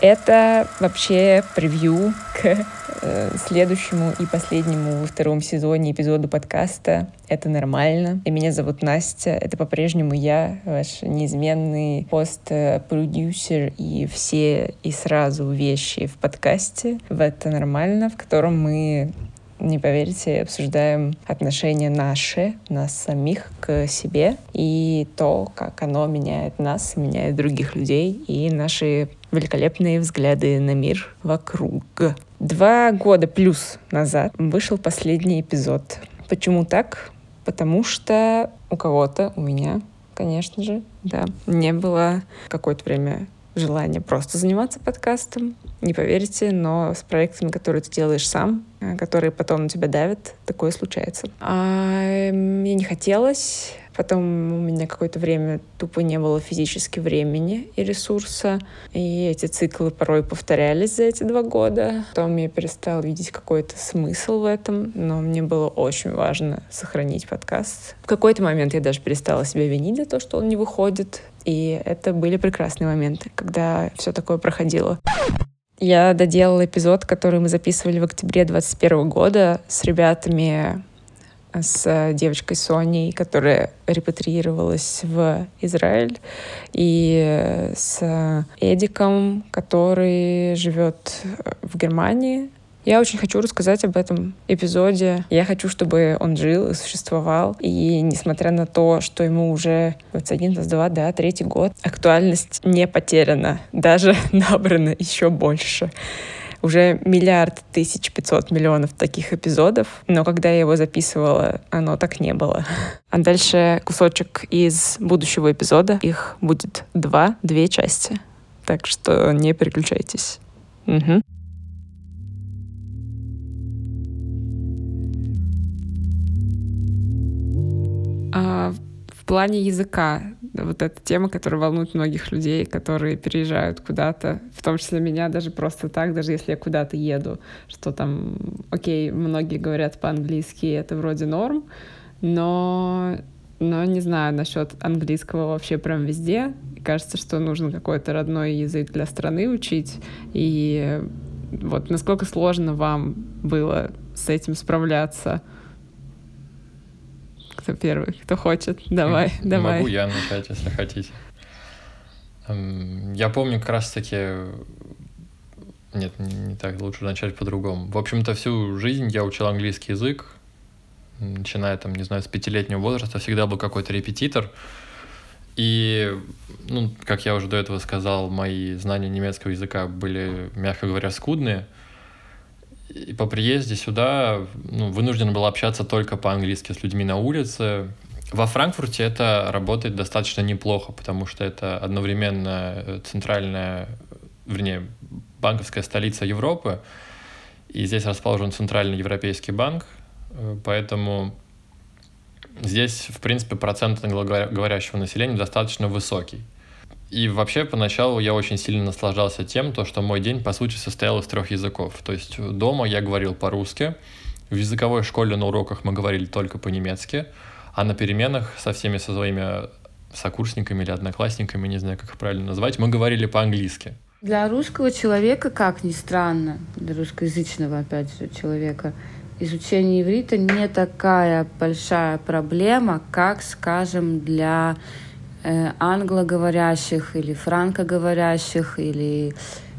Это вообще превью к э, следующему и последнему во втором сезоне эпизоду подкаста «Это нормально». И меня зовут Настя. Это по-прежнему я, ваш неизменный пост-продюсер и все и сразу вещи в подкасте в «Это нормально», в котором мы не поверите, обсуждаем отношения наши, нас самих к себе и то, как оно меняет нас, меняет других людей и наши великолепные взгляды на мир вокруг. Два года плюс назад вышел последний эпизод. Почему так? Потому что у кого-то, у меня, конечно же, да, не было какое-то время желание просто заниматься подкастом. Не поверите, но с проектами, которые ты делаешь сам, э, которые потом на тебя давят, такое случается. А мне не хотелось. Потом у меня какое-то время тупо не было физически времени и ресурса. И эти циклы порой повторялись за эти два года. Потом я перестала видеть какой-то смысл в этом, но мне было очень важно сохранить подкаст. В какой-то момент я даже перестала себя винить за то, что он не выходит. И это были прекрасные моменты, когда все такое проходило. Я доделала эпизод, который мы записывали в октябре 2021 года с ребятами, с девочкой Соней, которая репатриировалась в Израиль, и с Эдиком, который живет в Германии, я очень хочу рассказать об этом эпизоде. Я хочу, чтобы он жил и существовал. И несмотря на то, что ему уже 21, 22, да, третий год, актуальность не потеряна. Даже набрана еще больше уже миллиард тысяч пятьсот миллионов таких эпизодов, но когда я его записывала, оно так не было. А дальше кусочек из будущего эпизода. Их будет два, две части. Так что не переключайтесь. Угу. Плане языка, вот эта тема, которая волнует многих людей, которые переезжают куда-то, в том числе меня даже просто так, даже если я куда-то еду, что там, окей, многие говорят по-английски, это вроде норм, но, но не знаю насчет английского вообще прям везде. Кажется, что нужно какой-то родной язык для страны учить. И вот насколько сложно вам было с этим справляться? Кто первый, кто хочет. Давай, давай. Могу я начать, если хотите. Я помню как раз-таки... Нет, не так, лучше начать по-другому. В общем-то, всю жизнь я учил английский язык, начиная там, не знаю, с пятилетнего возраста, всегда был какой-то репетитор. И, ну, как я уже до этого сказал, мои знания немецкого языка были, мягко говоря, скудные — и по приезде сюда ну, вынужден был общаться только по-английски с людьми на улице. Во Франкфурте это работает достаточно неплохо, потому что это одновременно э, центральная, вернее, банковская столица Европы, и здесь расположен Центральный Европейский банк, э, поэтому здесь, в принципе, процент англоговорящего населения достаточно высокий. И вообще поначалу я очень сильно наслаждался тем, то, что мой день, по сути, состоял из трех языков. То есть дома я говорил по-русски, в языковой школе на уроках мы говорили только по-немецки, а на переменах со всеми со своими сокурсниками или одноклассниками, не знаю, как их правильно назвать, мы говорили по-английски. Для русского человека, как ни странно, для русскоязычного, опять же, человека, изучение иврита не такая большая проблема, как, скажем, для Э, англоговорящих или франкоговорящих или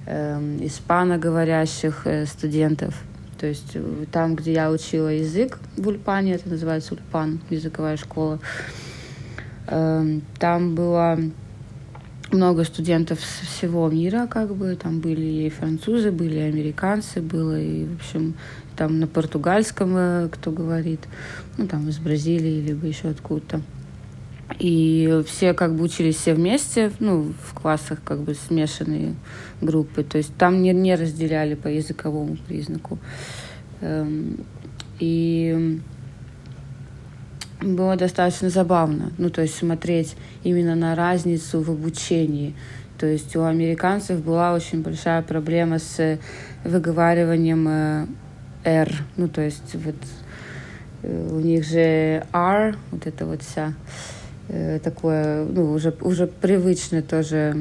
э, испаноговорящих э, студентов. То есть э, там, где я учила язык в Ульпане, это называется Ульпан, языковая школа, э, там было много студентов с всего мира, как бы, там были и французы, были и американцы, было и, в общем, там на португальском э, кто говорит, ну, там из Бразилии, либо еще откуда-то. И все как бы учились все вместе, ну, в классах как бы смешанные группы. То есть там не, не разделяли по языковому признаку. Эм, и было достаточно забавно, ну, то есть смотреть именно на разницу в обучении. То есть у американцев была очень большая проблема с выговариванием э, R, ну, то есть вот э, у них же R, вот это вот вся э, такое, ну, уже, уже привычно тоже,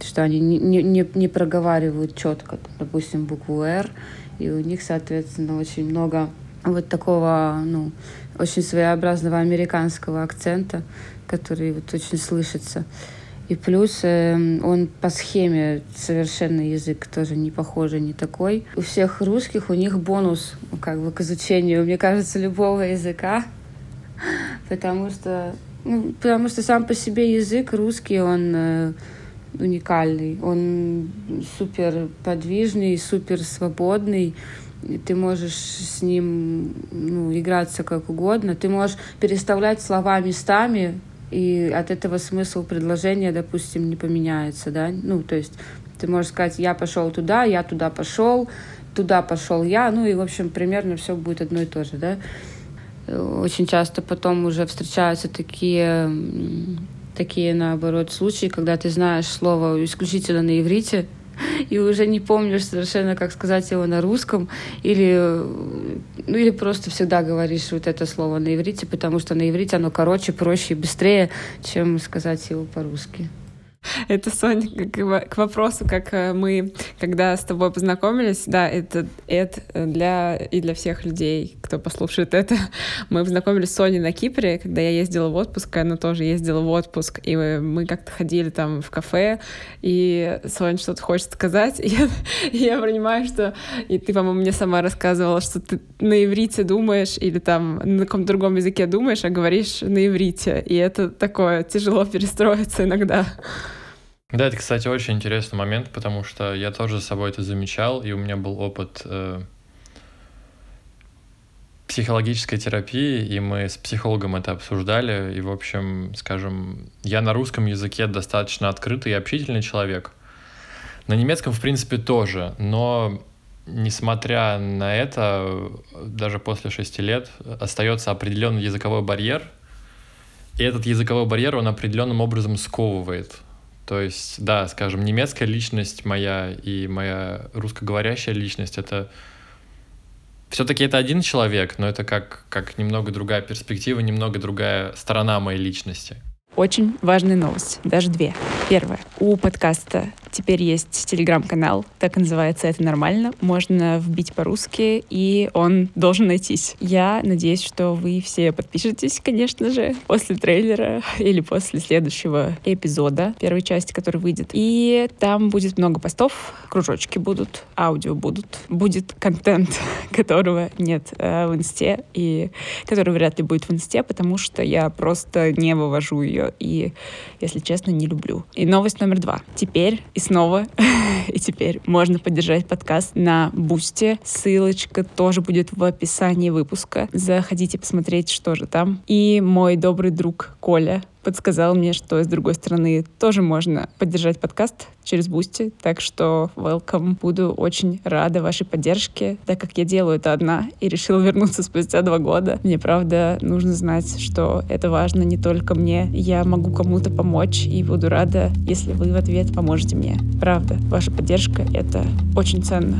что они не, не, не проговаривают четко, допустим, букву «Р», и у них, соответственно, очень много вот такого, ну, очень своеобразного американского акцента, который вот очень слышится. И плюс э, он по схеме совершенно язык тоже не похожий, не такой. У всех русских у них бонус как бы к изучению, мне кажется, любого языка, потому что ну, потому что сам по себе язык русский, он э, уникальный, он супер подвижный, супер свободный. Ты можешь с ним ну, играться как угодно. Ты можешь переставлять слова местами, и от этого смысл предложения, допустим, не поменяется, да, ну, то есть ты можешь сказать, я пошел туда, я туда пошел, туда пошел я, ну и, в общем, примерно все будет одно и то же, да. Очень часто потом уже встречаются такие, такие, наоборот, случаи, когда ты знаешь слово исключительно на иврите, и уже не помнишь совершенно, как сказать его на русском, или, ну, или просто всегда говоришь вот это слово на иврите, потому что на иврите оно короче, проще и быстрее, чем сказать его по-русски. Это, Соня, к, к вопросу, как э, мы, когда с тобой познакомились, да, это, это для, и для всех людей, кто послушает это. Мы познакомились с Соней на Кипре, когда я ездила в отпуск, она тоже ездила в отпуск, и мы, мы как-то ходили там в кафе, и Соня что-то хочет сказать, и я, и я понимаю, что... И ты, по-моему, мне сама рассказывала, что ты на иврите думаешь, или там на каком-то другом языке думаешь, а говоришь на иврите, и это такое тяжело перестроиться иногда. Да, это, кстати, очень интересный момент, потому что я тоже с собой это замечал, и у меня был опыт э, психологической терапии, и мы с психологом это обсуждали, и, в общем, скажем, я на русском языке достаточно открытый и общительный человек. На немецком, в принципе, тоже, но несмотря на это, даже после шести лет остается определенный языковой барьер, и этот языковой барьер, он определенным образом сковывает то есть, да, скажем, немецкая личность моя и моя русскоговорящая личность — это все-таки это один человек, но это как, как немного другая перспектива, немного другая сторона моей личности. Очень важная новость, даже две. Первое. У подкаста теперь есть телеграм-канал, так и называется «Это нормально». Можно вбить по-русски, и он должен найтись. Я надеюсь, что вы все подпишетесь, конечно же, после трейлера или после следующего эпизода, первой части, который выйдет. И там будет много постов, кружочки будут, аудио будут, будет контент, которого нет э, в инсте, и который вряд ли будет в инсте, потому что я просто не вывожу ее и, если честно, не люблю. И новость номер два. Теперь и снова, и теперь можно поддержать подкаст на Boosty. Ссылочка тоже будет в описании выпуска. Заходите посмотреть, что же там. И мой добрый друг Коля подсказал мне, что с другой стороны тоже можно поддержать подкаст через Boosty, так что welcome. Буду очень рада вашей поддержке, так как я делаю это одна и решила вернуться спустя два года. Мне, правда, нужно знать, что это важно не только мне. Я могу кому-то помочь и буду рада, если вы в ответ поможете мне. Правда, ваша поддержка — это очень ценно.